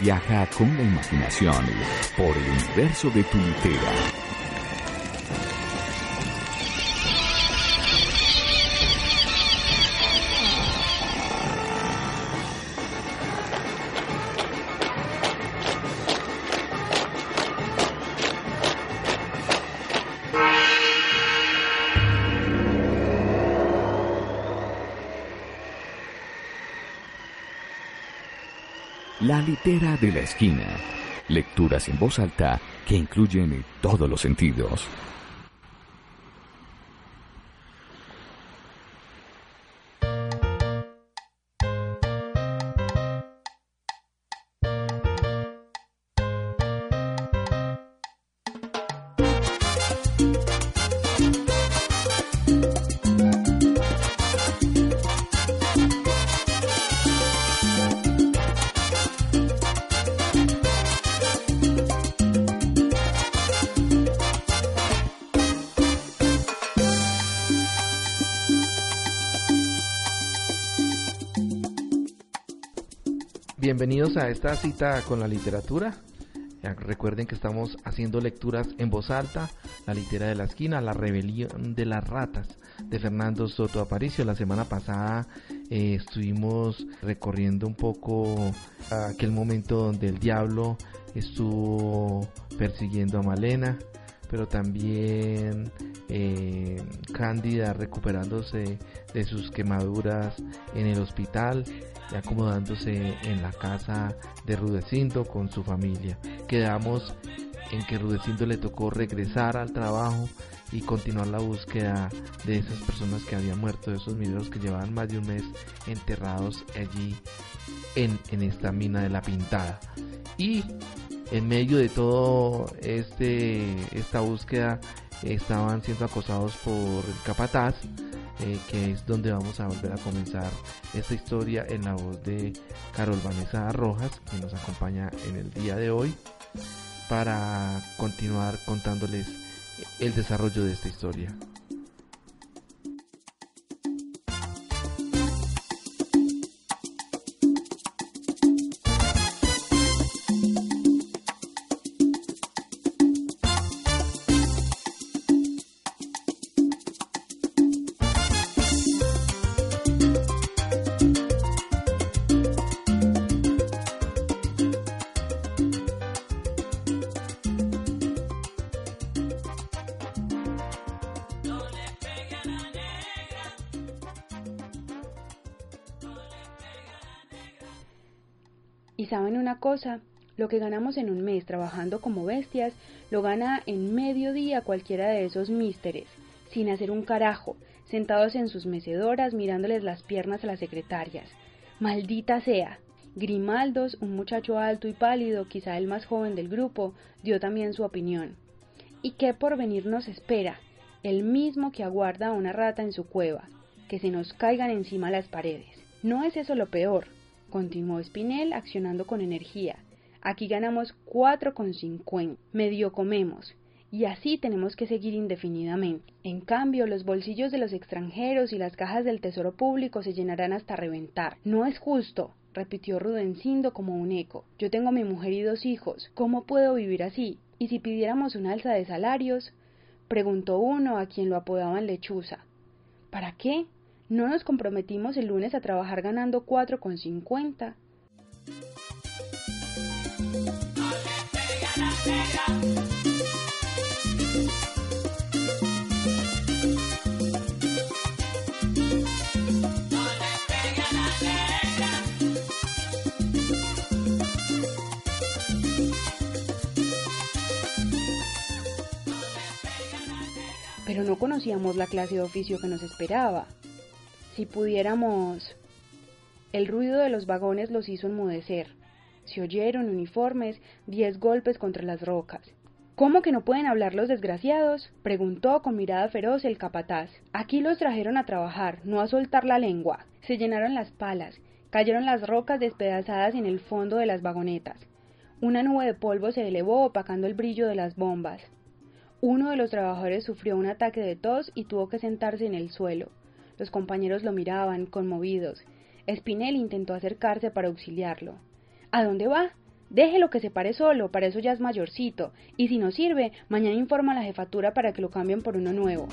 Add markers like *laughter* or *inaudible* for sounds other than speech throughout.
viaja con la imaginación por el universo de tu litera. De la esquina. Lecturas en voz alta que incluyen todos los sentidos. Esta cita con la literatura. Recuerden que estamos haciendo lecturas en voz alta, La litera de la esquina, La rebelión de las ratas de Fernando Soto Aparicio. La semana pasada eh, estuvimos recorriendo un poco aquel momento donde el diablo estuvo persiguiendo a Malena, pero también eh, Cándida recuperándose de sus quemaduras en el hospital y acomodándose en la casa de Rudecindo con su familia. Quedamos en que Rudecindo le tocó regresar al trabajo y continuar la búsqueda de esas personas que habían muerto, de esos mineros que llevaban más de un mes enterrados allí en, en esta mina de la pintada. Y en medio de todo este esta búsqueda estaban siendo acosados por el capataz eh, que es donde vamos a volver a comenzar esta historia en la voz de Carol Vanessa Rojas, que nos acompaña en el día de hoy, para continuar contándoles el desarrollo de esta historia. Cosa, lo que ganamos en un mes trabajando como bestias, lo gana en medio día cualquiera de esos místeres, sin hacer un carajo, sentados en sus mecedoras mirándoles las piernas a las secretarias. Maldita sea. Grimaldos, un muchacho alto y pálido, quizá el más joven del grupo, dio también su opinión. ¿Y qué porvenir nos espera? El mismo que aguarda a una rata en su cueva, que se nos caigan encima las paredes. No es eso lo peor, continuó Spinel accionando con energía. Aquí ganamos cuatro con cincuenta. Medio comemos. Y así tenemos que seguir indefinidamente. En cambio, los bolsillos de los extranjeros y las cajas del tesoro público se llenarán hasta reventar. No es justo, repitió Rudencindo como un eco. Yo tengo mi mujer y dos hijos. ¿Cómo puedo vivir así? ¿Y si pidiéramos un alza de salarios? preguntó uno a quien lo apodaban lechuza. ¿Para qué? ¿No nos comprometimos el lunes a trabajar ganando cuatro con cincuenta? Pero no conocíamos la clase de oficio que nos esperaba. Si pudiéramos... El ruido de los vagones los hizo enmudecer. Se oyeron uniformes, diez golpes contra las rocas. ¿Cómo que no pueden hablar los desgraciados? preguntó con mirada feroz el capataz. Aquí los trajeron a trabajar, no a soltar la lengua. Se llenaron las palas, cayeron las rocas despedazadas en el fondo de las vagonetas. Una nube de polvo se elevó opacando el brillo de las bombas. Uno de los trabajadores sufrió un ataque de tos y tuvo que sentarse en el suelo. Los compañeros lo miraban, conmovidos. Spinel intentó acercarse para auxiliarlo. ¿A dónde va? Déjelo que se pare solo, para eso ya es mayorcito, y si no sirve, mañana informa a la jefatura para que lo cambien por uno nuevo.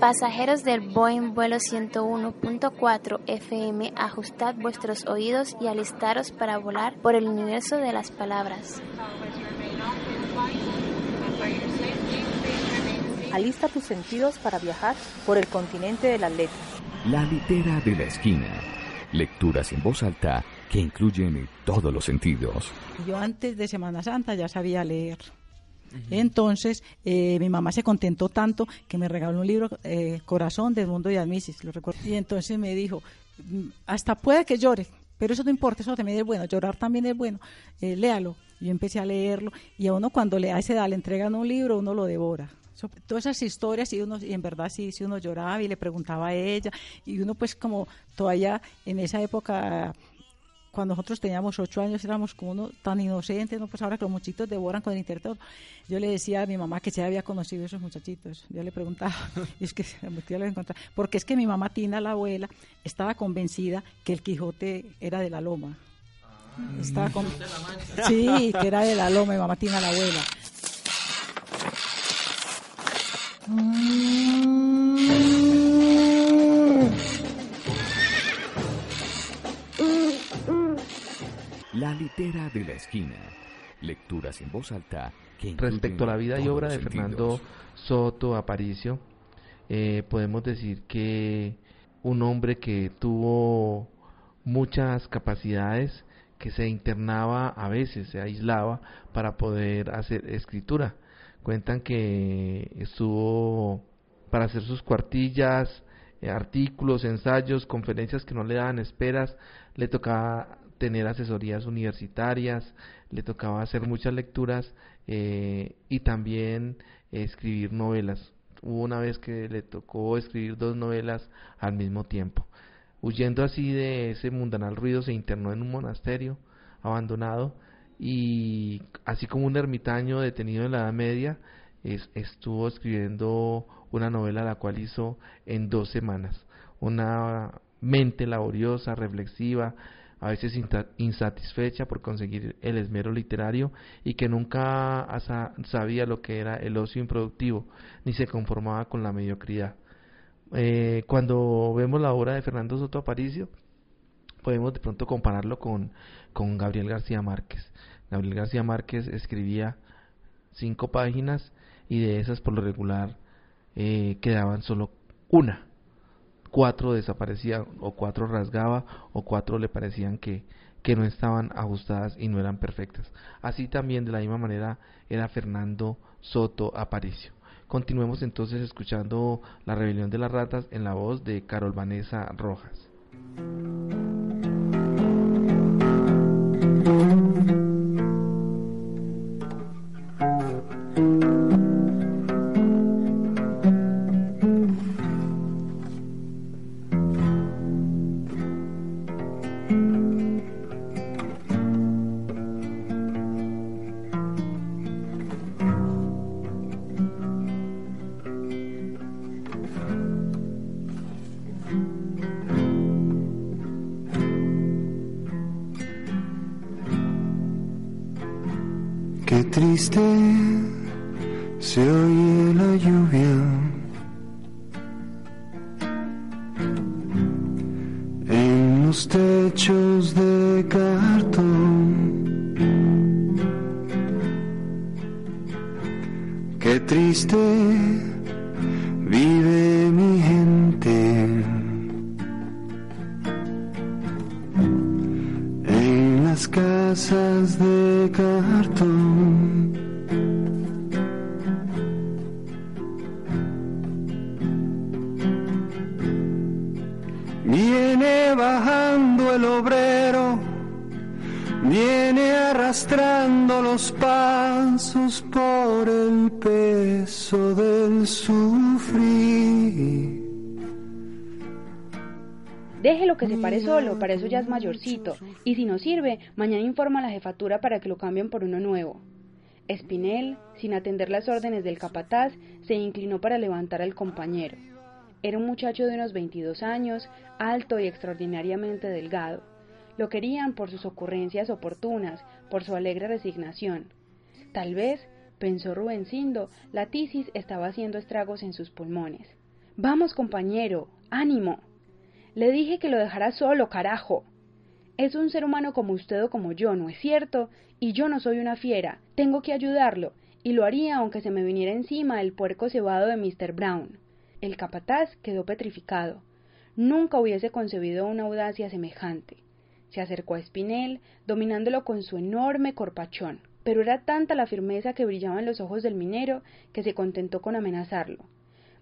Pasajeros del Boeing vuelo 101.4 FM, ajustad vuestros oídos y alistaros para volar por el universo de las palabras. Alista tus sentidos para viajar por el continente de las letras. La litera de la esquina. Lecturas en voz alta que incluyen todos los sentidos. Yo antes de Semana Santa ya sabía leer. Entonces, eh, mi mamá se contentó tanto que me regaló un libro, eh, Corazón del Mundo de Admisis, lo recuerdo. Y entonces me dijo, mm, hasta puede que llore, pero eso no importa, eso también es bueno, llorar también es bueno, eh, léalo. Yo empecé a leerlo y a uno cuando le, esa edad le entregan un libro, uno lo devora. todas esas historias y uno y en verdad sí, sí uno lloraba y le preguntaba a ella y uno pues como todavía en esa época cuando nosotros teníamos ocho años éramos como uno tan inocentes, ¿no? pues ahora que los muchachitos devoran con el internet. Yo le decía a mi mamá que se había conocido esos muchachitos. Yo le preguntaba, *laughs* y es que yo les porque es que mi mamá Tina, la abuela, estaba convencida que el Quijote era de la Loma. Ah. estaba con... Sí, que era de la Loma, mi mamá Tina, la abuela. Litera de la esquina. Lecturas en voz alta que Respecto a la vida y obra de Fernando Soto Aparicio, eh, podemos decir que un hombre que tuvo muchas capacidades, que se internaba a veces, se aislaba para poder hacer escritura. Cuentan que estuvo para hacer sus cuartillas, eh, artículos, ensayos, conferencias que no le daban esperas, le tocaba tener asesorías universitarias, le tocaba hacer muchas lecturas eh, y también escribir novelas. Hubo una vez que le tocó escribir dos novelas al mismo tiempo. Huyendo así de ese mundanal ruido, se internó en un monasterio abandonado y así como un ermitaño detenido en la Edad Media, estuvo escribiendo una novela la cual hizo en dos semanas. Una mente laboriosa, reflexiva, a veces insatisfecha por conseguir el esmero literario y que nunca sabía lo que era el ocio improductivo ni se conformaba con la mediocridad. Eh, cuando vemos la obra de Fernando Soto Aparicio, podemos de pronto compararlo con, con Gabriel García Márquez. Gabriel García Márquez escribía cinco páginas y de esas por lo regular eh, quedaban solo una cuatro desaparecían o cuatro rasgaba o cuatro le parecían que, que no estaban ajustadas y no eran perfectas. Así también de la misma manera era Fernando Soto Aparicio. Continuemos entonces escuchando La rebelión de las ratas en la voz de Carol Vanessa Rojas. Para eso ya es mayorcito. Y si no sirve, mañana informa a la jefatura para que lo cambien por uno nuevo. Espinel, sin atender las órdenes del capataz, se inclinó para levantar al compañero. Era un muchacho de unos 22 años, alto y extraordinariamente delgado. Lo querían por sus ocurrencias oportunas, por su alegre resignación. Tal vez, pensó Rubencindo, la tisis estaba haciendo estragos en sus pulmones. Vamos, compañero, ánimo. Le dije que lo dejara solo, carajo. Es un ser humano como usted o como yo, ¿no es cierto? Y yo no soy una fiera. Tengo que ayudarlo, y lo haría aunque se me viniera encima el puerco cebado de Mr. Brown. El capataz quedó petrificado. Nunca hubiese concebido una audacia semejante. Se acercó a Espinel, dominándolo con su enorme corpachón, pero era tanta la firmeza que brillaba en los ojos del minero que se contentó con amenazarlo.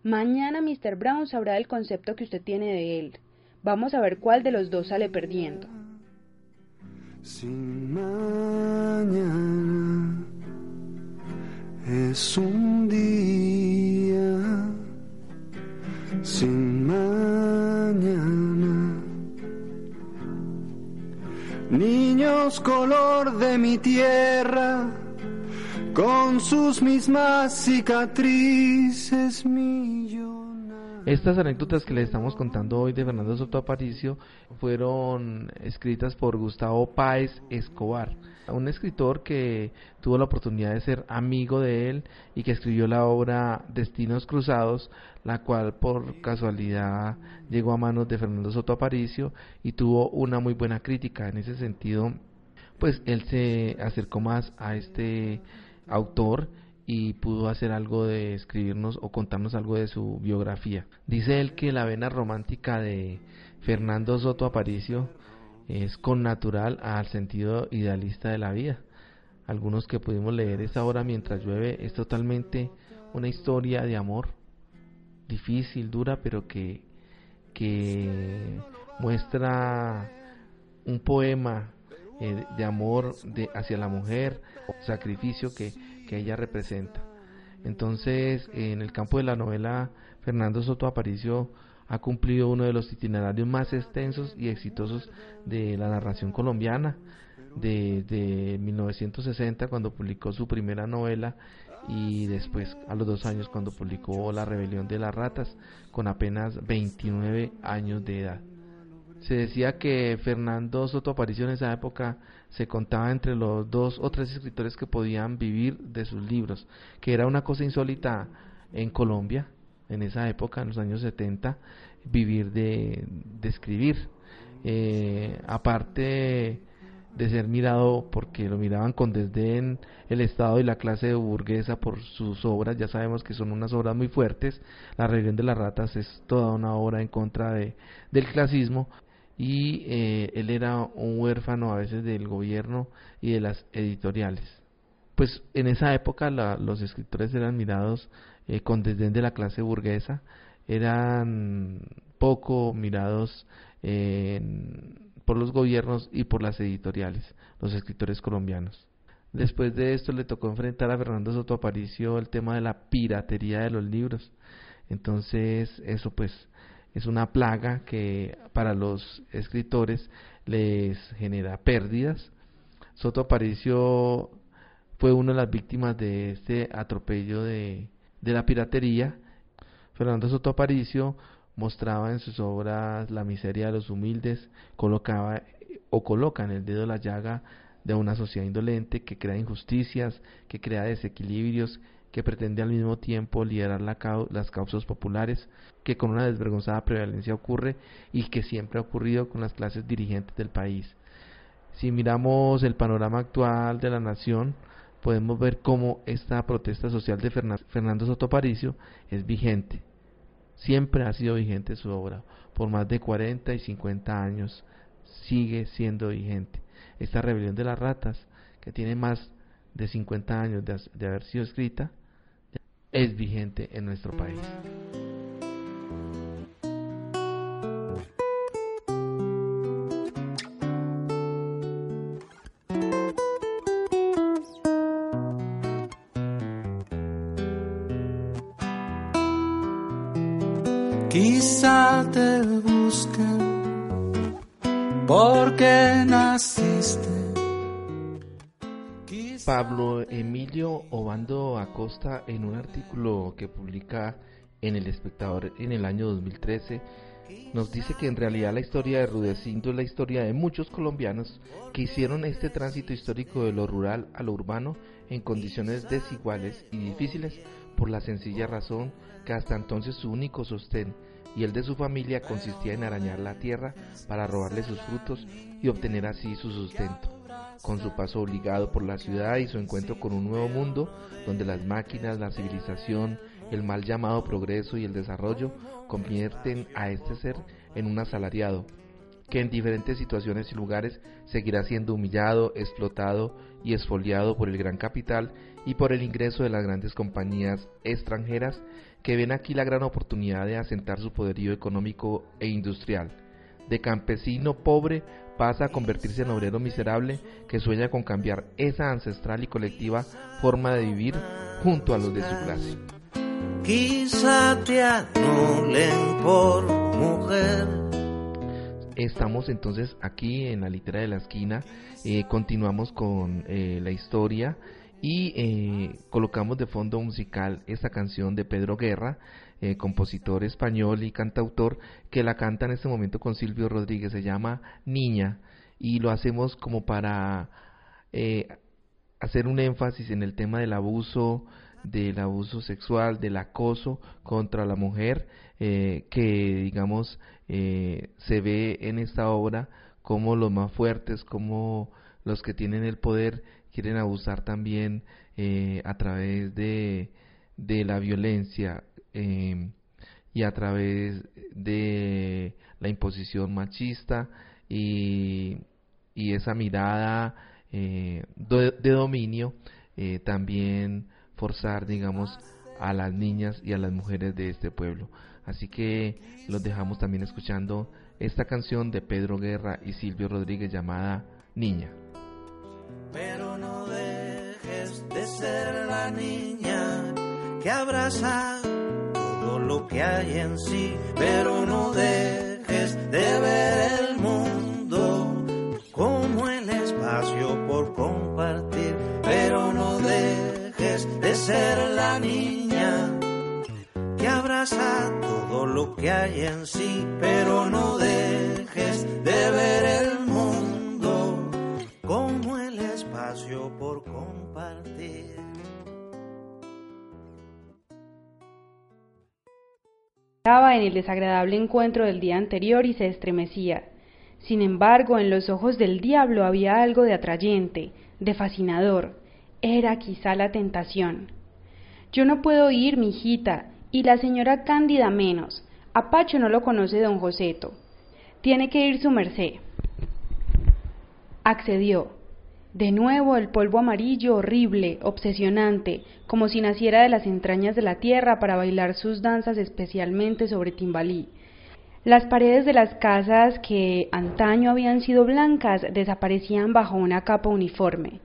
Mañana Mr. Brown sabrá el concepto que usted tiene de él. Vamos a ver cuál de los dos sale perdiendo. Sin mañana es un día sin mañana. Niños color de mi tierra, con sus mismas cicatrices millonarias. Estas anécdotas que le estamos contando hoy de Fernando Soto Aparicio fueron escritas por Gustavo Páez Escobar, un escritor que tuvo la oportunidad de ser amigo de él y que escribió la obra Destinos Cruzados, la cual por casualidad llegó a manos de Fernando Soto Aparicio y tuvo una muy buena crítica. En ese sentido, pues él se acercó más a este autor y pudo hacer algo de escribirnos o contarnos algo de su biografía. Dice él que la vena romántica de Fernando Soto Aparicio es connatural al sentido idealista de la vida. Algunos que pudimos leer esta obra mientras llueve es totalmente una historia de amor difícil, dura, pero que, que muestra un poema eh, de amor de, hacia la mujer, sacrificio que, que ella representa. Entonces, en el campo de la novela, Fernando Soto Aparicio ha cumplido uno de los itinerarios más extensos y exitosos de la narración colombiana, desde 1960 cuando publicó su primera novela y después a los dos años cuando publicó La rebelión de las ratas con apenas 29 años de edad. Se decía que Fernando Soto Aparicio en esa época se contaba entre los dos o tres escritores que podían vivir de sus libros, que era una cosa insólita en Colombia en esa época, en los años 70, vivir de, de escribir. Eh, aparte de ser mirado porque lo miraban con desdén el Estado y la clase burguesa por sus obras, ya sabemos que son unas obras muy fuertes, La rebelión de las ratas es toda una obra en contra de, del clasismo y eh, él era un huérfano a veces del gobierno y de las editoriales. Pues en esa época los escritores eran mirados eh, con desdén de la clase burguesa, eran poco mirados por los gobiernos y por las editoriales, los escritores colombianos. Después de esto le tocó enfrentar a Fernando Soto Aparicio el tema de la piratería de los libros. Entonces eso pues es una plaga que para los escritores les genera pérdidas. Soto Aparicio fue una de las víctimas de este atropello de, de la piratería. Fernando Soto Aparicio mostraba en sus obras la miseria de los humildes, colocaba o coloca en el dedo la llaga de una sociedad indolente que crea injusticias, que crea desequilibrios, que pretende al mismo tiempo liderar las causas populares, que con una desvergonzada prevalencia ocurre y que siempre ha ocurrido con las clases dirigentes del país. Si miramos el panorama actual de la nación, podemos ver cómo esta protesta social de Fernando Soto Paricio es vigente. Siempre ha sido vigente su obra. Por más de 40 y 50 años sigue siendo vigente. Esta rebelión de las ratas, que tiene más de 50 años de, de haber sido escrita, es vigente en nuestro país. Pablo Emilio Obando Acosta en un artículo que publica en El Espectador en el año 2013 nos dice que en realidad la historia de Rudecindo es la historia de muchos colombianos que hicieron este tránsito histórico de lo rural a lo urbano en condiciones desiguales y difíciles por la sencilla razón que hasta entonces su único sostén y el de su familia consistía en arañar la tierra para robarle sus frutos y obtener así su sustento. Con su paso obligado por la ciudad y su encuentro con un nuevo mundo donde las máquinas, la civilización, el mal llamado progreso y el desarrollo convierten a este ser en un asalariado, que en diferentes situaciones y lugares seguirá siendo humillado, explotado y esfoliado por el gran capital y por el ingreso de las grandes compañías extranjeras que ven aquí la gran oportunidad de asentar su poderío económico e industrial. De campesino pobre pasa a convertirse en obrero miserable que sueña con cambiar esa ancestral y colectiva forma de vivir junto a los de su clase quizá te anulen por mujer. Estamos entonces aquí en la litera de la esquina, eh, continuamos con eh, la historia y eh, colocamos de fondo musical esta canción de Pedro Guerra, compositor español y cantautor, que la canta en este momento con Silvio Rodríguez, se llama Niña, y lo hacemos como para hacer un énfasis en el tema del abuso, del abuso sexual, del acoso contra la mujer, eh, que digamos eh, se ve en esta obra como los más fuertes, como los que tienen el poder quieren abusar también eh, a través de, de la violencia y a través de la imposición machista y, y esa mirada de, de, dominio también forzar, digamos, a las niñas y a las mujeres de este pueblo. Así que los dejamos también escuchando esta canción de Pedro Guerra y Silvio Rodríguez llamada Niña. Pero no dejes de ser la niña que abraza todo lo que hay en sí, pero no dejes de ver el mundo como el espacio por compartir, pero no dejes de ser la niña que abraza todo lo que hay en sí, pero no dejes de ver el mundo como el espacio por en el desagradable encuentro del día anterior y se estremecía. Sin embargo, en los ojos del diablo había algo de atrayente, de fascinador, era quizá la tentación. Yo no puedo ir, mi hijita, y la señora Cándida menos. A Pacho no lo conoce don Joseto. Tiene que ir su merced. Accedió. De nuevo el polvo amarillo horrible, obsesionante, como si naciera de las entrañas de la tierra para bailar sus danzas especialmente sobre Timbalí. Las paredes de las casas que antaño habían sido blancas desaparecían bajo una capa uniforme.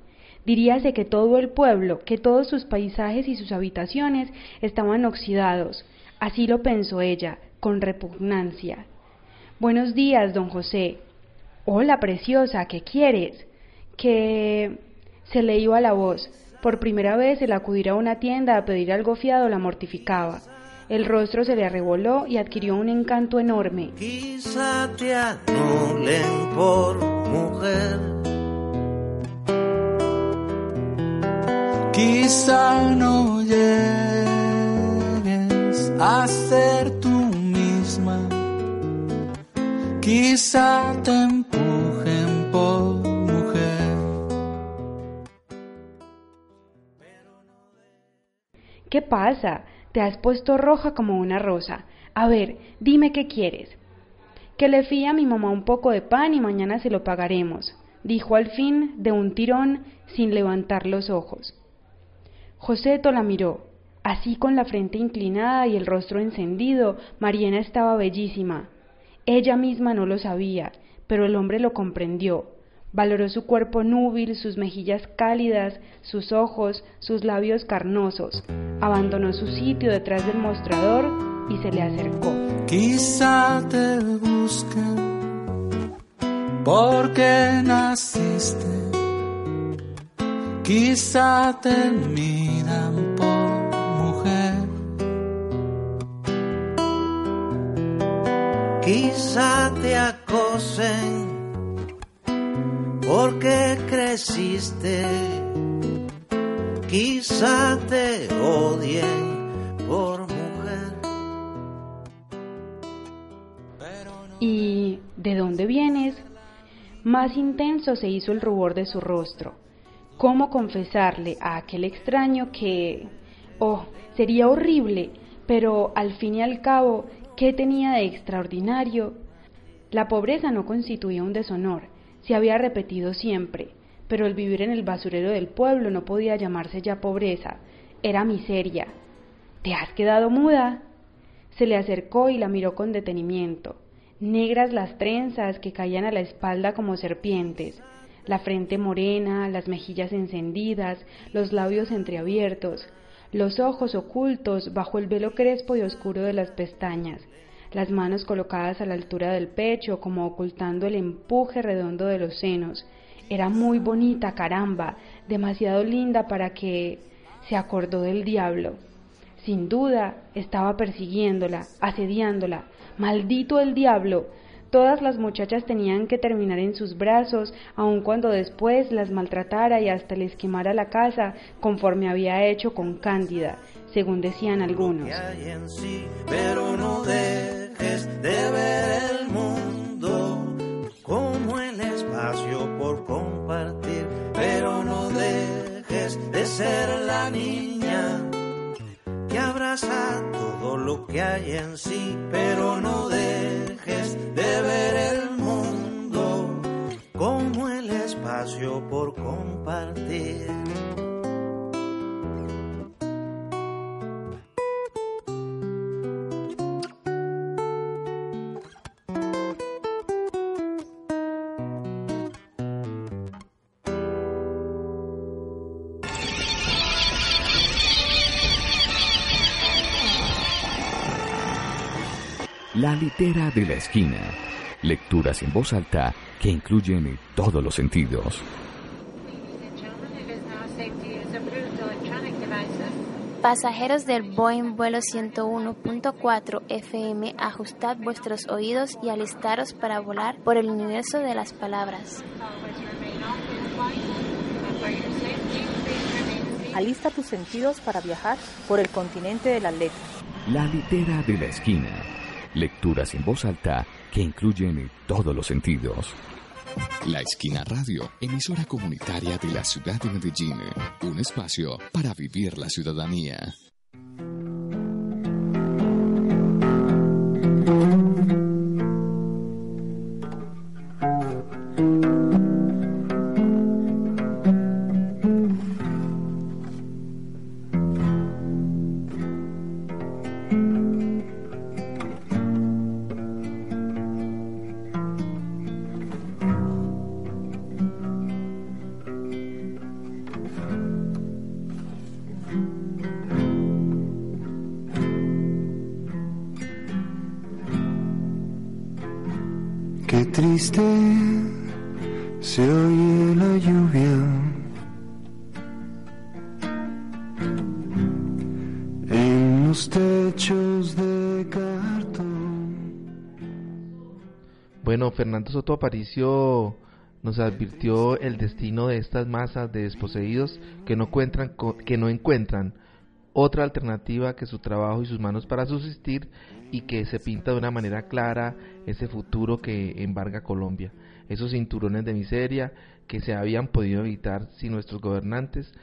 Diríase que todo el pueblo, que todos sus paisajes y sus habitaciones estaban oxidados. Así lo pensó ella, con repugnancia. Buenos días, don José. Hola, preciosa, ¿qué quieres? Que se le iba la voz. Por primera vez el acudir a una tienda a pedir algo fiado la mortificaba. El rostro se le arreboló y adquirió un encanto enorme. Quizá te por mujer Quizá no llegues a ser tú misma. Quizá te ¿Qué pasa? Te has puesto roja como una rosa. A ver, dime qué quieres. Que le fíe a mi mamá un poco de pan y mañana se lo pagaremos, dijo al fin de un tirón sin levantar los ojos. Joseto la miró. Así con la frente inclinada y el rostro encendido, Mariana estaba bellísima. Ella misma no lo sabía, pero el hombre lo comprendió. Valoró su cuerpo núbil, sus mejillas cálidas, sus ojos, sus labios carnosos. Abandonó su sitio detrás del mostrador y se le acercó. Quizá te busquen porque naciste. Quizá te miran por mujer. Quizá te acosen porque creciste. Quizá te odien por mujer. ¿Y de dónde vienes? Más intenso se hizo el rubor de su rostro. ¿Cómo confesarle a aquel extraño que... Oh, sería horrible, pero al fin y al cabo, ¿qué tenía de extraordinario? La pobreza no constituía un deshonor, se había repetido siempre, pero el vivir en el basurero del pueblo no podía llamarse ya pobreza, era miseria. ¿Te has quedado muda? Se le acercó y la miró con detenimiento. Negras las trenzas que caían a la espalda como serpientes, la frente morena, las mejillas encendidas, los labios entreabiertos, los ojos ocultos bajo el velo crespo y oscuro de las pestañas, las manos colocadas a la altura del pecho como ocultando el empuje redondo de los senos. Era muy bonita, caramba, demasiado linda para que se acordó del diablo. Sin duda, estaba persiguiéndola, asediándola. Maldito el diablo. Todas las muchachas tenían que terminar en sus brazos, aun cuando después las maltratara y hasta les quemara la casa, conforme había hecho con Cándida, según decían algunos. Pero no dejes de ver el mundo como el espacio por compartir, pero no dejes de ser la niña que abraza todo lo que hay en sí, pero no dejes de ver el mundo como el espacio por compartir. La litera de la esquina. Lecturas en voz alta que incluyen todos los sentidos. Pasajeros del Boeing vuelo 101.4 FM, ajustad vuestros oídos y alistaros para volar por el universo de las palabras. Alista tus sentidos para viajar por el continente de las letras. La litera de la esquina. Lecturas en voz alta que incluyen todos los sentidos. La Esquina Radio, emisora comunitaria de la ciudad de Medellín. Un espacio para vivir la ciudadanía. Fernando Soto Aparicio nos advirtió el destino de estas masas de desposeídos que no encuentran, que no encuentran otra alternativa que su trabajo y sus manos para subsistir y que se pinta de una manera clara ese futuro que embarga Colombia. Esos cinturones de miseria que se habían podido evitar si nuestros gobernantes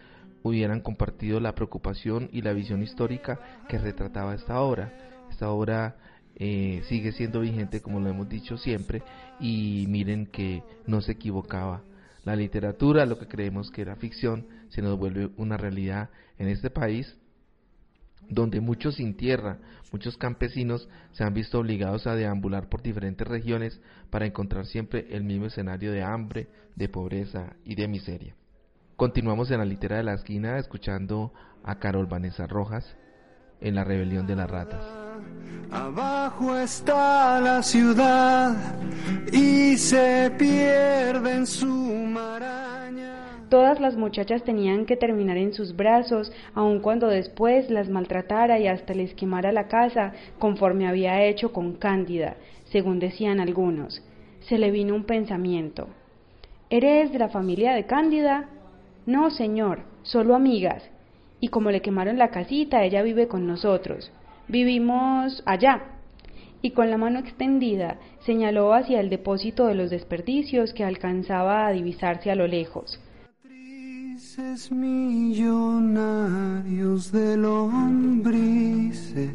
hubieran compartido la preocupación y la visión histórica que retrataba esta obra. Esta obra eh, sigue siendo vigente como lo hemos dicho siempre y miren que no se equivocaba. La literatura, lo que creemos que era ficción, se nos vuelve una realidad en este país donde muchos sin tierra, muchos campesinos se han visto obligados a deambular por diferentes regiones para encontrar siempre el mismo escenario de hambre, de pobreza y de miseria. Continuamos en la litera de la esquina escuchando a Carol Vanessa Rojas en la rebelión de las ratas. Abajo está la ciudad y se pierde en su maraña. Todas las muchachas tenían que terminar en sus brazos, aun cuando después las maltratara y hasta les quemara la casa, conforme había hecho con Cándida, según decían algunos. Se le vino un pensamiento. ¿Eres de la familia de Cándida? No, señor, solo amigas. Y como le quemaron la casita, ella vive con nosotros. Vivimos allá. Y con la mano extendida señaló hacia el depósito de los desperdicios que alcanzaba a divisarse a lo lejos. Millonarios de lombrices.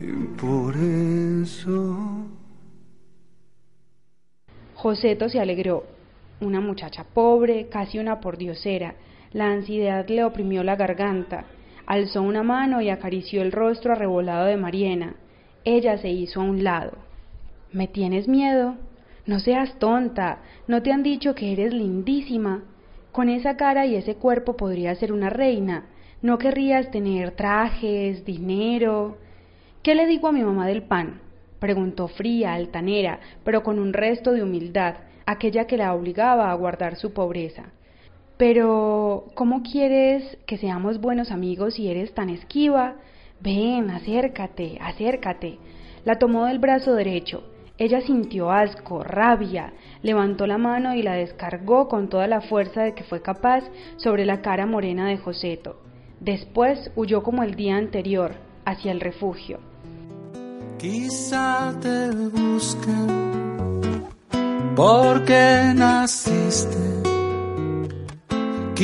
Y por eso Joseto se alegró. Una muchacha pobre, casi una pordiosera. La ansiedad le oprimió la garganta. Alzó una mano y acarició el rostro arrebolado de Mariena. Ella se hizo a un lado. ¿Me tienes miedo? No seas tonta. ¿No te han dicho que eres lindísima? Con esa cara y ese cuerpo podrías ser una reina. ¿No querrías tener trajes, dinero? ¿Qué le digo a mi mamá del pan? preguntó fría, altanera, pero con un resto de humildad, aquella que la obligaba a guardar su pobreza. Pero, ¿cómo quieres que seamos buenos amigos si eres tan esquiva? Ven, acércate, acércate. La tomó del brazo derecho. Ella sintió asco, rabia, levantó la mano y la descargó con toda la fuerza de que fue capaz sobre la cara morena de Joseto. Después huyó como el día anterior, hacia el refugio. Quizá te busquen porque naciste.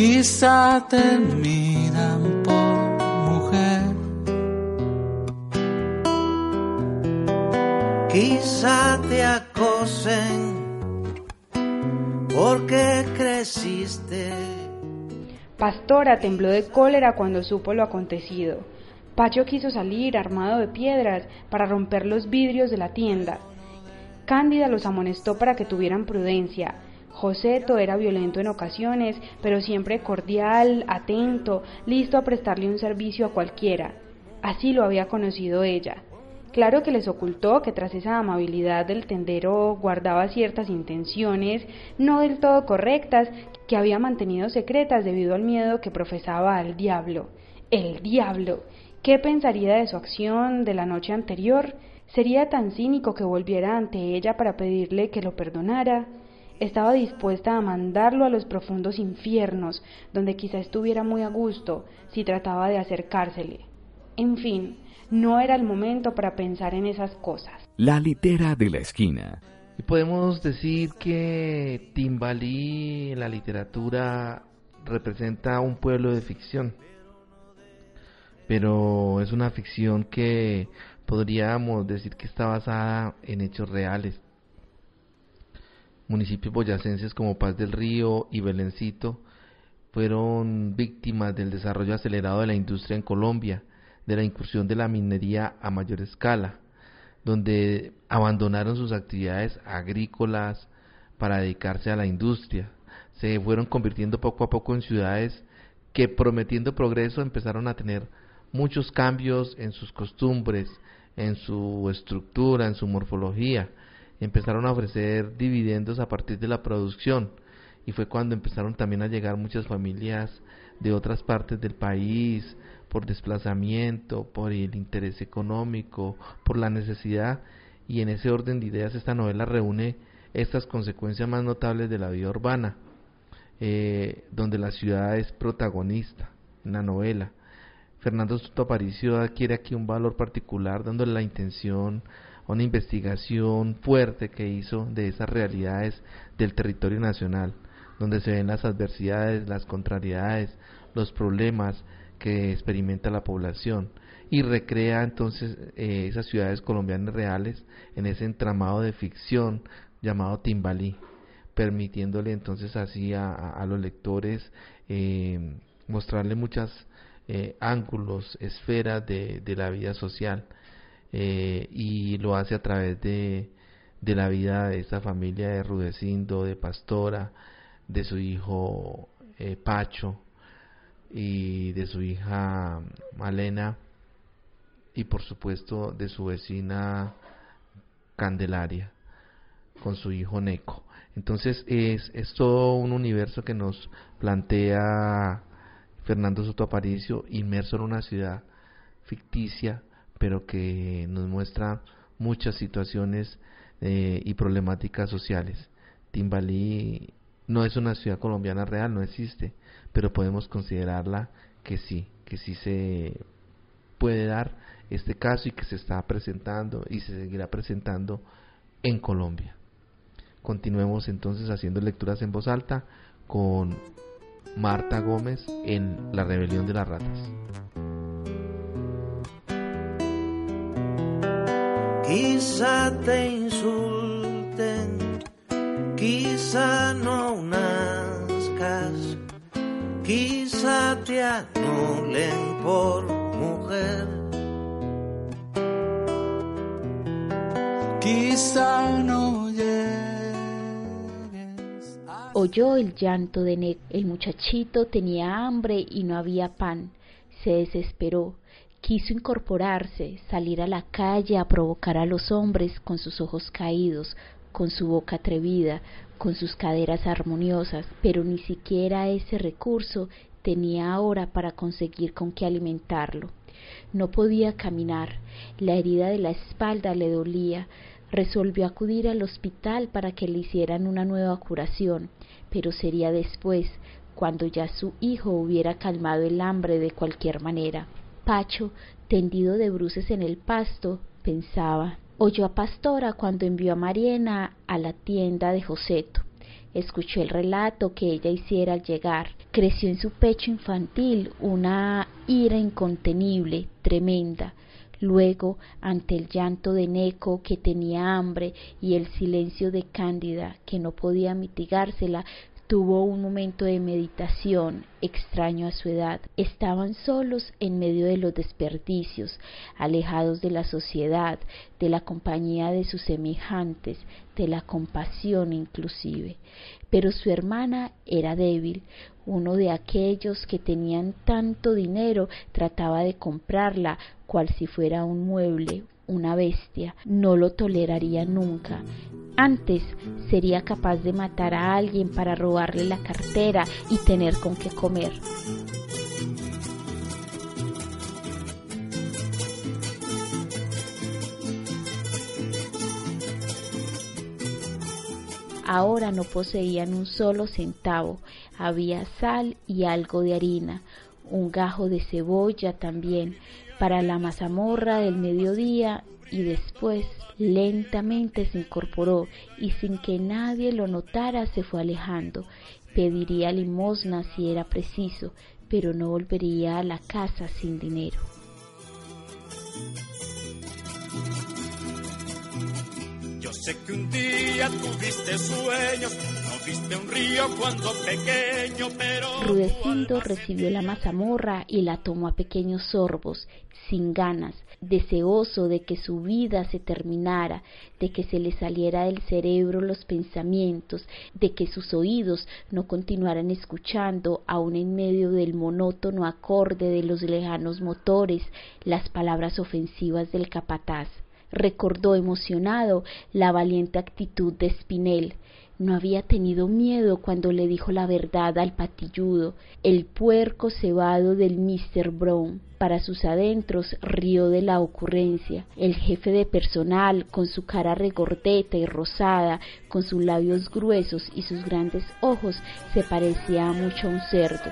Quizá te miran por mujer. Quizá te acosen porque creciste. Pastora tembló de cólera cuando supo lo acontecido. Pacho quiso salir armado de piedras para romper los vidrios de la tienda. Cándida los amonestó para que tuvieran prudencia. Joseto era violento en ocasiones, pero siempre cordial, atento, listo a prestarle un servicio a cualquiera. Así lo había conocido ella. Claro que les ocultó que tras esa amabilidad del tendero guardaba ciertas intenciones no del todo correctas que había mantenido secretas debido al miedo que profesaba al diablo. El diablo. ¿Qué pensaría de su acción de la noche anterior? ¿Sería tan cínico que volviera ante ella para pedirle que lo perdonara? Estaba dispuesta a mandarlo a los profundos infiernos, donde quizá estuviera muy a gusto si trataba de acercársele. En fin, no era el momento para pensar en esas cosas. La litera de la esquina. Y podemos decir que Timbalí en la literatura representa un pueblo de ficción pero es una ficción que podríamos decir que está basada en hechos reales. Municipios boyacenses como Paz del Río y Belencito fueron víctimas del desarrollo acelerado de la industria en Colombia, de la incursión de la minería a mayor escala, donde abandonaron sus actividades agrícolas para dedicarse a la industria. Se fueron convirtiendo poco a poco en ciudades que prometiendo progreso empezaron a tener muchos cambios en sus costumbres, en su estructura, en su morfología. Empezaron a ofrecer dividendos a partir de la producción. Y fue cuando empezaron también a llegar muchas familias de otras partes del país por desplazamiento, por el interés económico, por la necesidad. Y en ese orden de ideas esta novela reúne estas consecuencias más notables de la vida urbana, eh, donde la ciudad es protagonista en la novela. Fernando Soto Aparicio adquiere aquí un valor particular dándole la intención una investigación fuerte que hizo de esas realidades del territorio nacional, donde se ven las adversidades, las contrariedades, los problemas que experimenta la población y recrea entonces eh, esas ciudades colombianas reales en ese entramado de ficción llamado Timbalí, permitiéndole entonces así a, los lectores eh, mostrarle muchas eh, ángulos, esferas de, de, la vida social eh, y lo hace a través de, de la vida de esta familia de Rudecindo, de Pastora, de su hijo eh, Pacho y de su hija Malena y por supuesto de su vecina Candelaria con su hijo Neco. Entonces es, es todo un universo que nos plantea Fernando Soto Aparicio inmerso en una ciudad ficticia, pero que nos muestra muchas situaciones eh, y problemáticas sociales. Timbalí no es una ciudad colombiana real, no existe, pero podemos considerarla que sí, que sí se puede dar este caso y que se está presentando y se seguirá presentando en Colombia. Continuemos entonces haciendo lecturas en voz alta con Marta Gómez en La rebelión de las ratas. Quizá te insulten, quizá no nazcas, quizá te anulen por mujer. Quizá no Oyó el llanto de Ned. El muchachito tenía hambre y no había pan. Se desesperó. Quiso incorporarse, salir a la calle a provocar a los hombres con sus ojos caídos, con su boca atrevida, con sus caderas armoniosas, pero ni siquiera ese recurso tenía ahora para conseguir con qué alimentarlo. No podía caminar, la herida de la espalda le dolía, resolvió acudir al hospital para que le hicieran una nueva curación, pero sería después, cuando ya su hijo hubiera calmado el hambre de cualquier manera. Pacho, tendido de bruces en el pasto, pensaba. Oyó a Pastora cuando envió a Mariena a la tienda de Joseto. Escuchó el relato que ella hiciera al llegar. Creció en su pecho infantil una ira incontenible, tremenda. Luego, ante el llanto de Neco, que tenía hambre, y el silencio de Cándida, que no podía mitigársela, tuvo un momento de meditación extraño a su edad. Estaban solos en medio de los desperdicios, alejados de la sociedad, de la compañía de sus semejantes, de la compasión inclusive. Pero su hermana era débil. Uno de aquellos que tenían tanto dinero trataba de comprarla cual si fuera un mueble, una bestia, no lo toleraría nunca. Antes sería capaz de matar a alguien para robarle la cartera y tener con qué comer. Ahora no poseían un solo centavo, había sal y algo de harina, un gajo de cebolla también, para la mazamorra del mediodía y después lentamente se incorporó y sin que nadie lo notara se fue alejando. Pediría limosna si era preciso, pero no volvería a la casa sin dinero. Yo sé que un día tuviste sueños, Rudecindo recibió la mazamorra y la tomó a pequeños sorbos, sin ganas, deseoso de que su vida se terminara, de que se le saliera del cerebro los pensamientos, de que sus oídos no continuaran escuchando, aun en medio del monótono acorde de los lejanos motores, las palabras ofensivas del capataz. Recordó emocionado la valiente actitud de Spinel, no había tenido miedo cuando le dijo la verdad al patilludo, el puerco cebado del Mr. Brown. Para sus adentros rió de la ocurrencia. El jefe de personal, con su cara regordeta y rosada, con sus labios gruesos y sus grandes ojos, se parecía mucho a un cerdo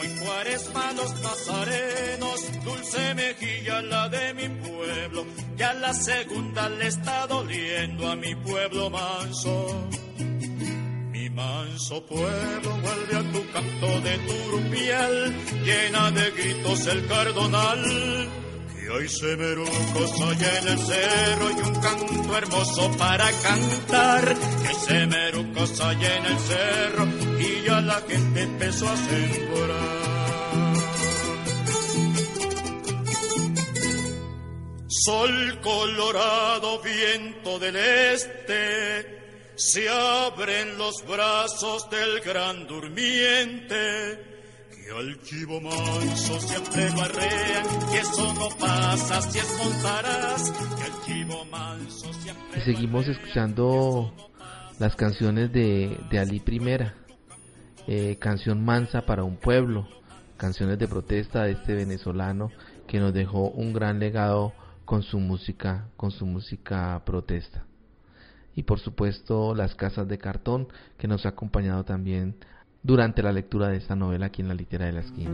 como en cuaresma los nazarenos, dulce mejilla la de mi pueblo, ya la segunda le está doliendo a mi pueblo manso. Mi manso pueblo vuelve a tu canto de turpial, llena de gritos el cardonal. Hoy semerucos hay en el cerro y un canto hermoso para cantar. Que semerucos hay en el cerro y ya la gente empezó a sembrar. Sol colorado, viento del este, se abren los brazos del gran durmiente. Que al chivo manso siempre barrean, que eso no pasa si es montarás. Que al chivo manso siempre. Y seguimos escuchando las canciones de, de Ali Primera, eh, canción mansa para un pueblo, canciones de protesta de este venezolano que nos dejó un gran legado con su música, con su música protesta. Y por supuesto las casas de cartón que nos ha acompañado también durante la lectura de esta novela aquí en la litera de la esquina.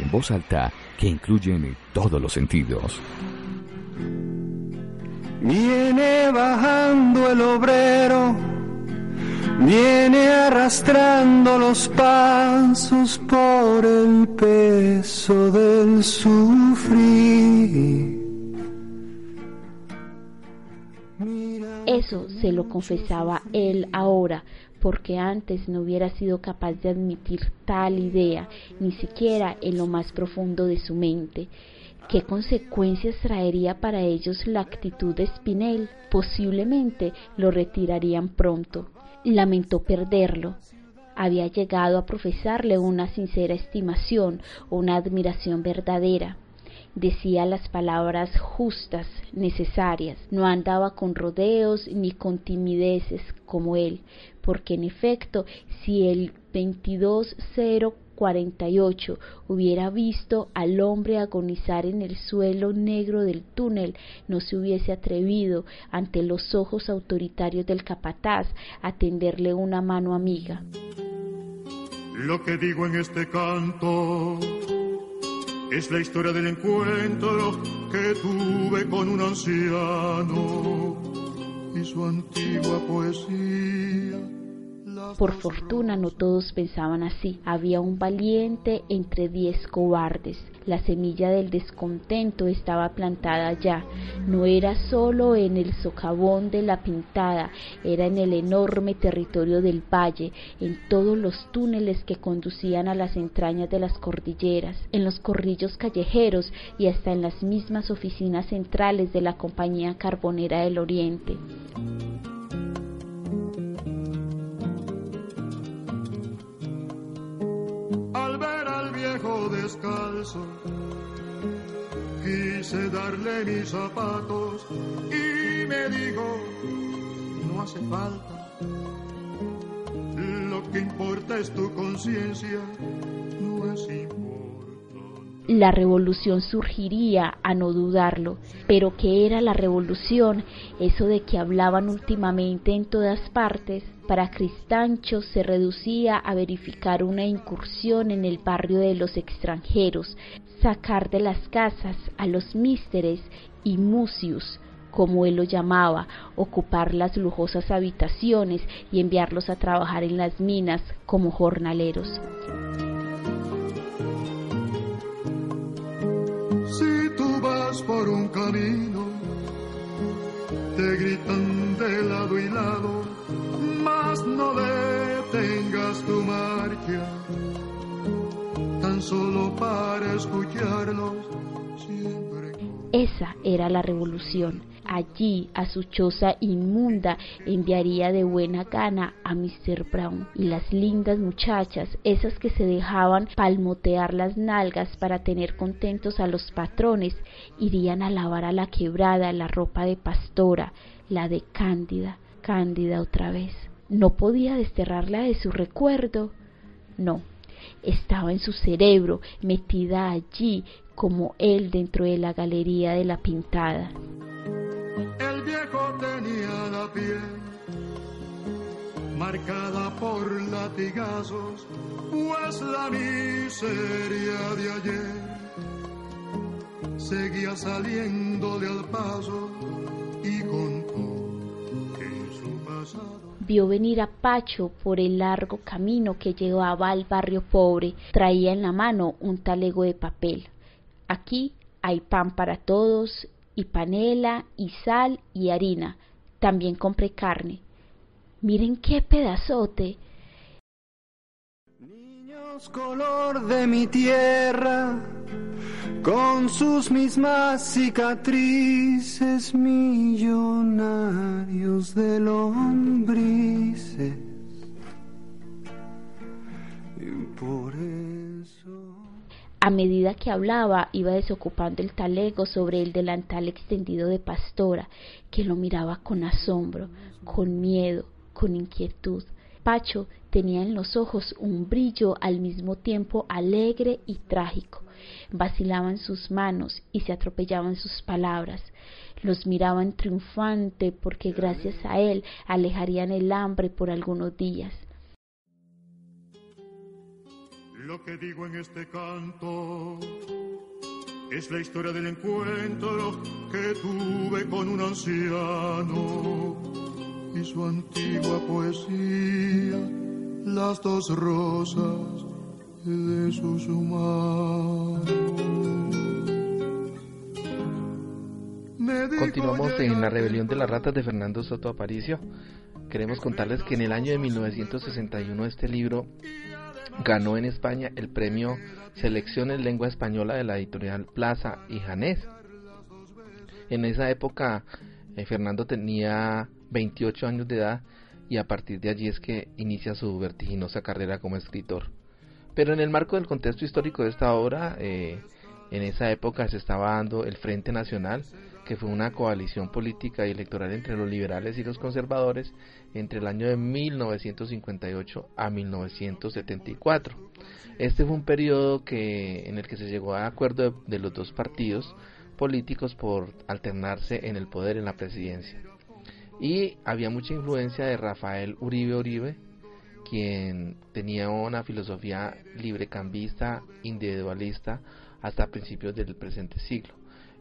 En voz alta que incluyen todos los sentidos. Viene bajando el obrero, viene arrastrando los pasos por el peso del sufrir. Eso se lo confesaba él ahora, porque antes no hubiera sido capaz de admitir tal idea, ni siquiera en lo más profundo de su mente. ¿Qué consecuencias traería para ellos la actitud de Spinel? Posiblemente lo retirarían pronto. Lamentó perderlo. Había llegado a profesarle una sincera estimación, una admiración verdadera decía las palabras justas, necesarias, no andaba con rodeos ni con timideces como él, porque en efecto, si el 22048 hubiera visto al hombre agonizar en el suelo negro del túnel, no se hubiese atrevido ante los ojos autoritarios del capataz a tenderle una mano amiga. Lo que digo en este canto es la historia del encuentro que tuve con un anciano y su antigua poesía. Por fortuna no todos pensaban así. Había un valiente entre diez cobardes. La semilla del descontento estaba plantada ya. No era solo en el socavón de la pintada, era en el enorme territorio del valle, en todos los túneles que conducían a las entrañas de las cordilleras, en los corrillos callejeros y hasta en las mismas oficinas centrales de la Compañía Carbonera del Oriente. Descalzo, quise darle mis zapatos y me dijo, no hace falta, lo que importa es tu conciencia, no es importante. la revolución surgiría, a no dudarlo. Pero ¿qué era la revolución? Eso de que hablaban últimamente en todas partes. Para Cristancho se reducía a verificar una incursión en el barrio de los extranjeros, sacar de las casas a los místeres y mucius, como él lo llamaba, ocupar las lujosas habitaciones y enviarlos a trabajar en las minas como jornaleros. Si tú vas por un camino, te gritan de lado y lado, no detengas tu marcha, tan solo para escucharlos siempre. Esa era la revolución. allí a su choza inmunda enviaría de buena gana a Mr. Brown y las lindas muchachas, esas que se dejaban palmotear las nalgas para tener contentos a los patrones, irían a lavar a la quebrada la ropa de pastora, la de Cándida, Cándida otra vez. No podía desterrarla de su recuerdo. No, estaba en su cerebro, metida allí como él dentro de la galería de la pintada. El viejo tenía la piel marcada por latigazos, pues la miseria de ayer seguía saliéndole al paso y contó que en su pasado vio venir a Pacho por el largo camino que llevaba al barrio pobre. Traía en la mano un talego de papel. Aquí hay pan para todos, y panela, y sal, y harina. También compré carne. Miren qué pedazote. Niños color de mi tierra, con sus mismas cicatrices millonarios de lombrices. Y por eso... A medida que hablaba, iba desocupando el talego sobre el delantal extendido de pastora, que lo miraba con asombro, con miedo, con inquietud. Pacho tenía en los ojos un brillo al mismo tiempo alegre y trágico. Vacilaban sus manos y se atropellaban sus palabras. Los miraban triunfante porque gracias a él alejarían el hambre por algunos días. Lo que digo en este canto es la historia del encuentro que tuve con un anciano y su antigua poesía, las dos rosas de sus humanos. Continuamos en La rebelión de las ratas de Fernando Soto Aparicio. Queremos contarles que en el año de 1961 este libro ganó en España el premio Selecciones Lengua Española de la editorial Plaza y Janés. En esa época eh, Fernando tenía 28 años de edad y a partir de allí es que inicia su vertiginosa carrera como escritor. Pero en el marco del contexto histórico de esta obra, eh, en esa época se estaba dando el Frente Nacional, que fue una coalición política y electoral entre los liberales y los conservadores entre el año de 1958 a 1974. Este fue un periodo que, en el que se llegó a acuerdo de, de los dos partidos políticos por alternarse en el poder en la presidencia. Y había mucha influencia de Rafael Uribe Uribe, quien tenía una filosofía librecambista, individualista, hasta principios del presente siglo.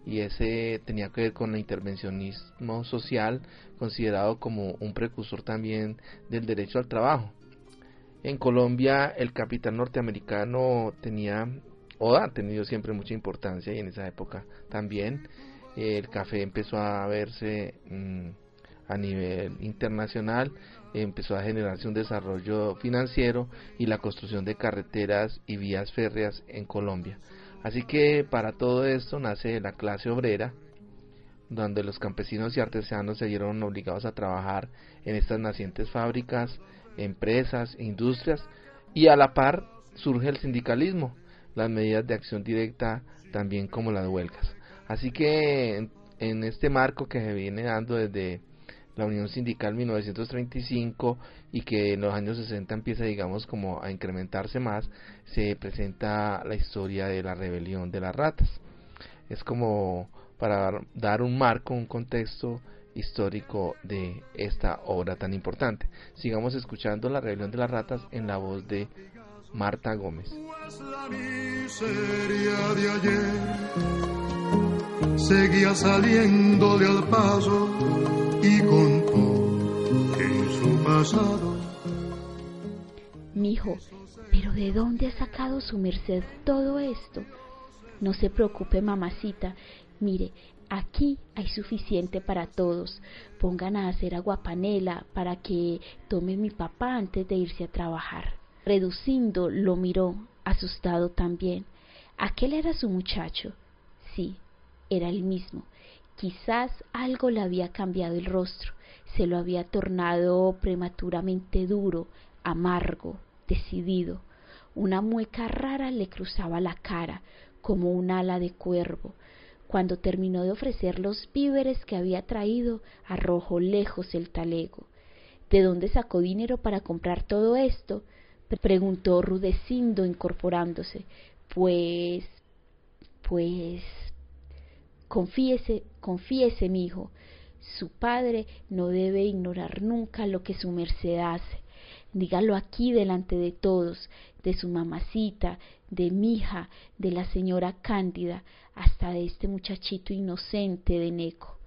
Y ese tenía que ver con el intervencionismo social, considerado como un precursor también del derecho al trabajo. En Colombia el capital norteamericano tenía o ha tenido siempre mucha importancia y en esa época también el café empezó a verse mm, a nivel internacional, empezó a generarse un desarrollo financiero y la construcción de carreteras y vías férreas en Colombia. Así que para todo esto nace la clase obrera, donde los campesinos y artesanos se vieron obligados a trabajar en estas nacientes fábricas, empresas, industrias, y a la par surge el sindicalismo, las medidas de acción directa también como las huelgas. Así que en, en este marco que se viene dando desde la Unión Sindical 1935 y que en los años 60 empieza digamos como a incrementarse más, se presenta la historia de la rebelión de las ratas. Es como para dar un marco, un contexto histórico de esta obra tan importante. Sigamos escuchando La rebelión de las ratas en la voz de Marta Gómez. La miseria de ayer seguía saliéndole al paso y contó que en su pasado. Mijo, pero ¿de dónde ha sacado su merced todo esto? No se preocupe, mamacita. Mire, aquí hay suficiente para todos. Pongan a hacer aguapanela para que tome mi papá antes de irse a trabajar. Reducindo lo miró, asustado también. ¿Aquel era su muchacho? Sí, era el mismo. Quizás algo le había cambiado el rostro, se lo había tornado prematuramente duro, amargo, decidido. Una mueca rara le cruzaba la cara, como un ala de cuervo. Cuando terminó de ofrecer los víveres que había traído, arrojó lejos el talego. ¿De dónde sacó dinero para comprar todo esto? preguntó Rudecindo incorporándose. Pues. pues. Confíese, confíese, mi hijo. Su padre no debe ignorar nunca lo que su merced hace. Dígalo aquí delante de todos, de su mamacita, de mi hija, de la señora Cándida, hasta de este muchachito inocente de Neco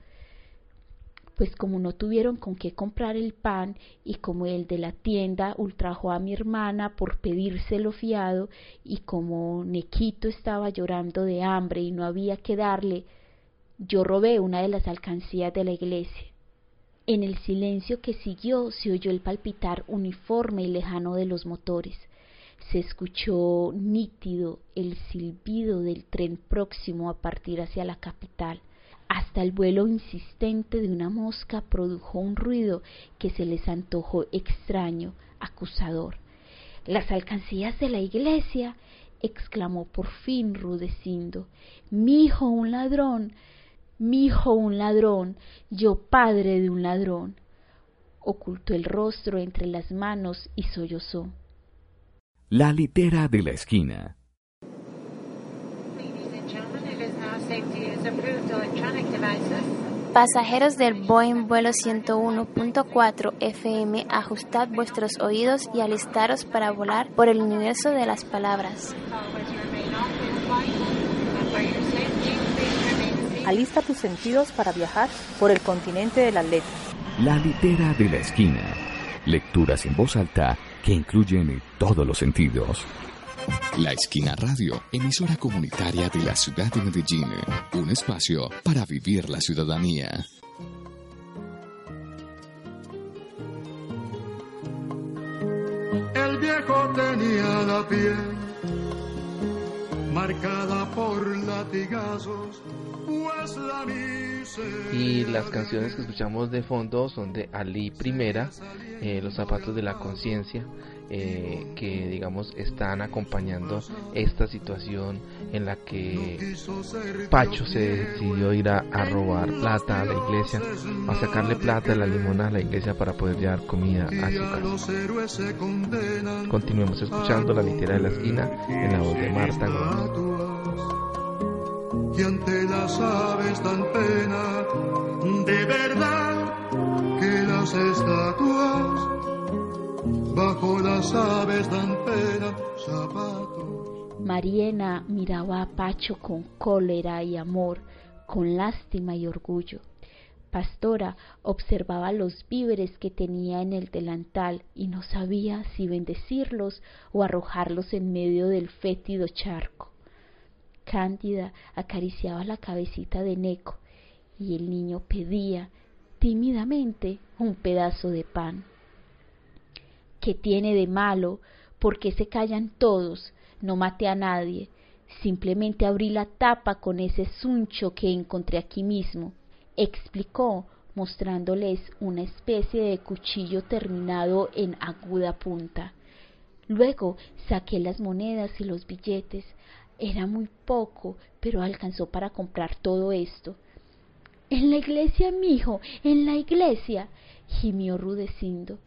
pues como no tuvieron con qué comprar el pan y como el de la tienda ultrajó a mi hermana por pedírselo fiado y como Nequito estaba llorando de hambre y no había que darle, yo robé una de las alcancías de la iglesia. En el silencio que siguió se oyó el palpitar uniforme y lejano de los motores. Se escuchó nítido el silbido del tren próximo a partir hacia la capital hasta el vuelo insistente de una mosca produjo un ruido que se les antojó extraño, acusador. Las alcancías de la iglesia, exclamó por fin Rudecindo. Mi hijo un ladrón, mi hijo un ladrón, yo padre de un ladrón. Ocultó el rostro entre las manos y sollozó. La litera de la esquina. Pasajeros del Boeing vuelo 101.4 FM, ajustad vuestros oídos y alistaros para volar por el universo de las palabras. Alista tus sentidos para viajar por el continente de las letras. La litera de la esquina. Lecturas en voz alta que incluyen todos los sentidos. La Esquina Radio, emisora comunitaria de la ciudad de Medellín, un espacio para vivir la ciudadanía. El viejo tenía la piel marcada por latigazos, pues la y las canciones que escuchamos de fondo son de Ali Primera, eh, Los zapatos de la conciencia, eh, que digamos están acompañando esta situación en la que Pacho se decidió ir a, robar plata a la iglesia, a sacarle plata a la limona a la iglesia para poder llevar comida a su casa. Continuemos escuchando la litera de la esquina en la voz de Marta Y ante las aves dan pena, de verdad que las estatuas bajo las aves. Mariena miraba a Pacho con cólera y amor, con lástima y orgullo. Pastora observaba los víveres que tenía en el delantal y no sabía si bendecirlos o arrojarlos en medio del fétido charco. Cándida acariciaba la cabecita de Neco y el niño pedía tímidamente un pedazo de pan. ¿Qué tiene de malo? ¿Por qué se callan todos? No maté a nadie. Simplemente abrí la tapa con ese suncho que encontré aquí mismo, explicó, mostrándoles una especie de cuchillo terminado en aguda punta. Luego saqué las monedas y los billetes. Era muy poco, pero alcanzó para comprar todo esto. En la iglesia, mijo, en la iglesia, gimió Rudecindo.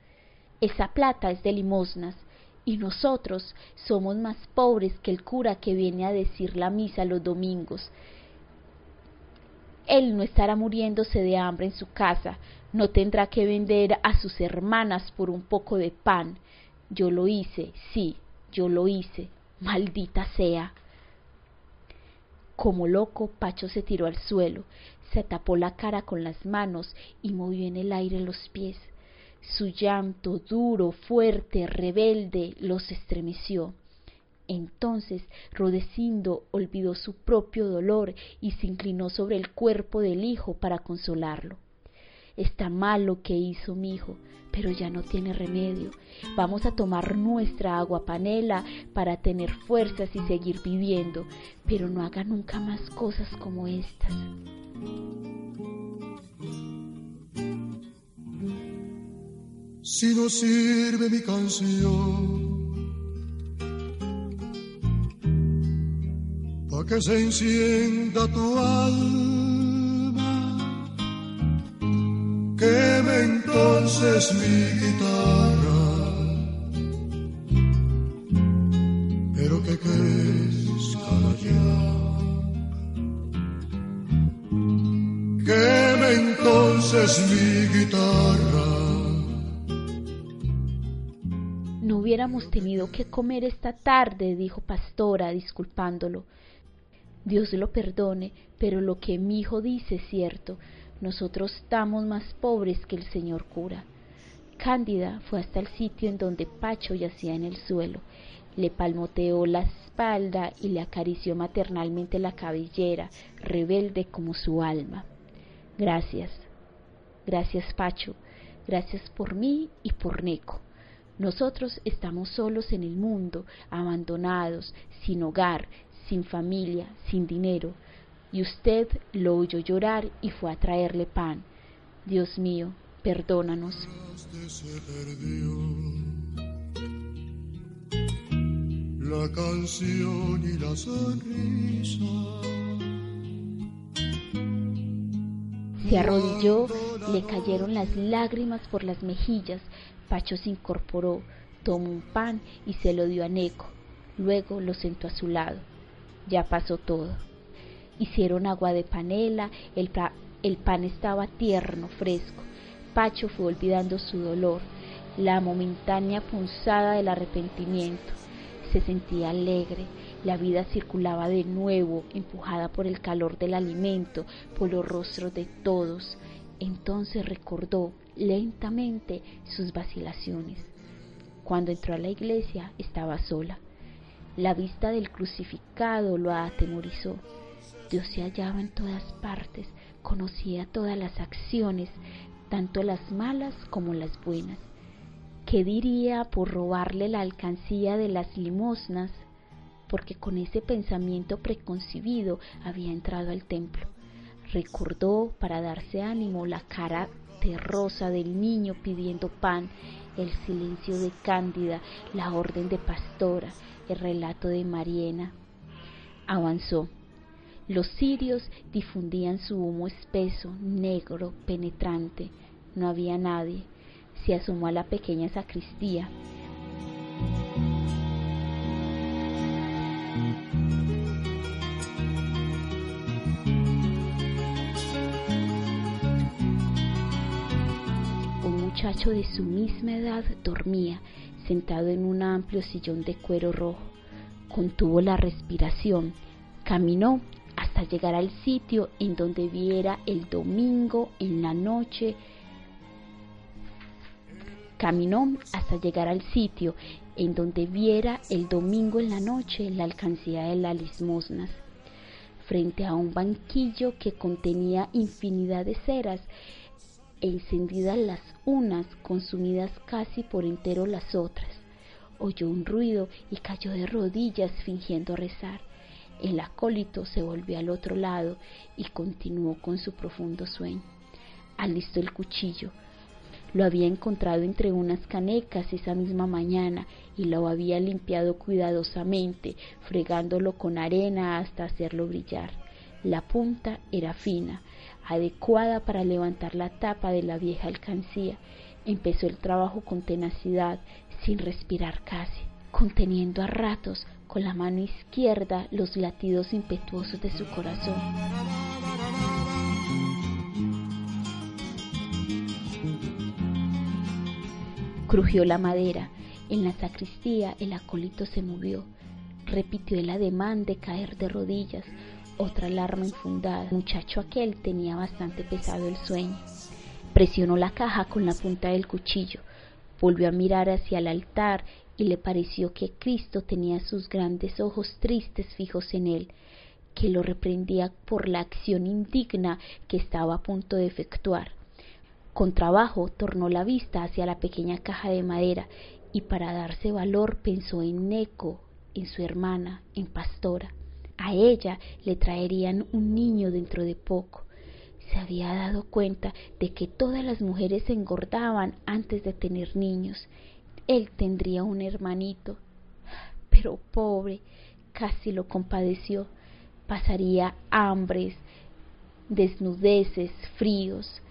Esa plata es de limosnas, y nosotros somos más pobres que el cura que viene a decir la misa los domingos. Él no estará muriéndose de hambre en su casa, no tendrá que vender a sus hermanas por un poco de pan. Yo lo hice, sí, yo lo hice, maldita sea. Como loco, Pacho se tiró al suelo, se tapó la cara con las manos y movió en el aire los pies. Su llanto duro, fuerte, rebelde, los estremeció. Entonces Rodecindo olvidó su propio dolor y se inclinó sobre el cuerpo del hijo para consolarlo. Está mal lo que hizo mi hijo, pero ya no tiene remedio. Vamos a tomar nuestra agua panela para tener fuerzas y seguir viviendo, pero no haga nunca más cosas como estas. Si no sirve mi canción, para que se encienda tu alma, queme entonces mi guitarra, pero que crezca llama. Queme entonces mi guitarra. Hubiéramos tenido que comer esta tarde, dijo Pastora, disculpándolo. Dios lo perdone, pero lo que mi hijo dice es cierto. Nosotros estamos más pobres que el señor cura. Cándida fue hasta el sitio en donde Pacho yacía en el suelo. Le palmoteó la espalda y le acarició maternalmente la cabellera, rebelde como su alma. Gracias. Gracias, Pacho. Gracias por mí y por Neco. Nosotros estamos solos en el mundo, abandonados, sin hogar, sin familia, sin dinero. Y usted lo oyó llorar y fue a traerle pan. Dios mío, perdónanos. La canción y la sonrisa. Se arrodilló, le cayeron las lágrimas por las mejillas. Pacho se incorporó, tomó un pan y se lo dio a Neco. Luego lo sentó a su lado. Ya pasó todo. Hicieron agua de panela, el, el pan estaba tierno, fresco. Pacho fue olvidando su dolor, la momentánea punzada del arrepentimiento. Se sentía alegre, la vida circulaba de nuevo, empujada por el calor del alimento, por los rostros de todos. Entonces recordó lentamente sus vacilaciones. Cuando entró a la iglesia estaba sola. La vista del crucificado lo atemorizó. Dios se hallaba en todas partes, conocía todas las acciones, tanto las malas como las buenas. ¿Qué diría por robarle la alcancía de las limosnas? Porque con ese pensamiento preconcebido había entrado al templo. Recordó, para darse ánimo, la cara terrosa del niño pidiendo pan, el silencio de Cándida, la orden de Pastora, el relato de Mariena. Avanzó. Los cirios difundían su humo espeso, negro, penetrante. No había nadie. Se asomó a la pequeña sacristía. Muchacho de su misma edad dormía, sentado en un amplio sillón de cuero rojo. Contuvo la respiración, caminó hasta llegar al sitio en donde viera el domingo en la noche. Caminó hasta llegar al sitio en donde viera el domingo en la noche la alcancía de las limosnas. Frente a un banquillo que contenía infinidad de ceras, encendidas las unas, consumidas casi por entero las otras. Oyó un ruido y cayó de rodillas fingiendo rezar. El acólito se volvió al otro lado y continuó con su profundo sueño. Alistó el cuchillo. Lo había encontrado entre unas canecas esa misma mañana y lo había limpiado cuidadosamente, fregándolo con arena hasta hacerlo brillar. La punta era fina, adecuada para levantar la tapa de la vieja alcancía. Empezó el trabajo con tenacidad, sin respirar casi, conteniendo a ratos con la mano izquierda los latidos impetuosos de su corazón. Crujió la madera. En la sacristía el acólito se movió. Repitió el ademán de caer de rodillas, otra alarma infundada. El muchacho aquel tenía bastante pesado el sueño. Presionó la caja con la punta del cuchillo, volvió a mirar hacia el altar y le pareció que Cristo tenía sus grandes ojos tristes fijos en él, que lo reprendía por la acción indigna que estaba a punto de efectuar. Con trabajo tornó la vista hacia la pequeña caja de madera y para darse valor pensó en Neco, en su hermana, en Pastora. A ella le traerían un niño dentro de poco. Se había dado cuenta de que todas las mujeres se engordaban antes de tener niños. Él tendría un hermanito. Pero pobre, casi lo compadeció. Pasaría hambres, desnudeces, fríos.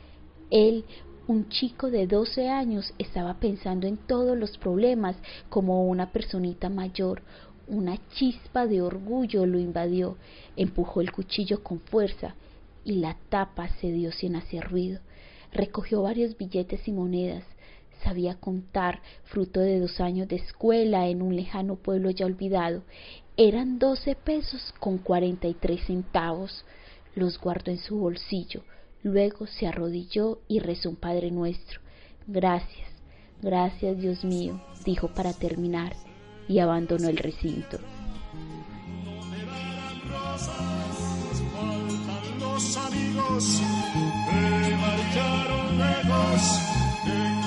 Él, un chico de doce años, estaba pensando en todos los problemas como una personita mayor, una chispa de orgullo lo invadió, empujó el cuchillo con fuerza y la tapa cedió sin hacer ruido. Recogió varios billetes y monedas. Sabía contar, fruto de dos años de escuela en un lejano pueblo ya olvidado. Eran doce pesos con cuarenta y tres centavos. Los guardó en su bolsillo. Luego se arrodilló y rezó un Padre Nuestro. Gracias, gracias Dios mío, dijo para terminar y abandonó el recinto. amigos que marcharon lejos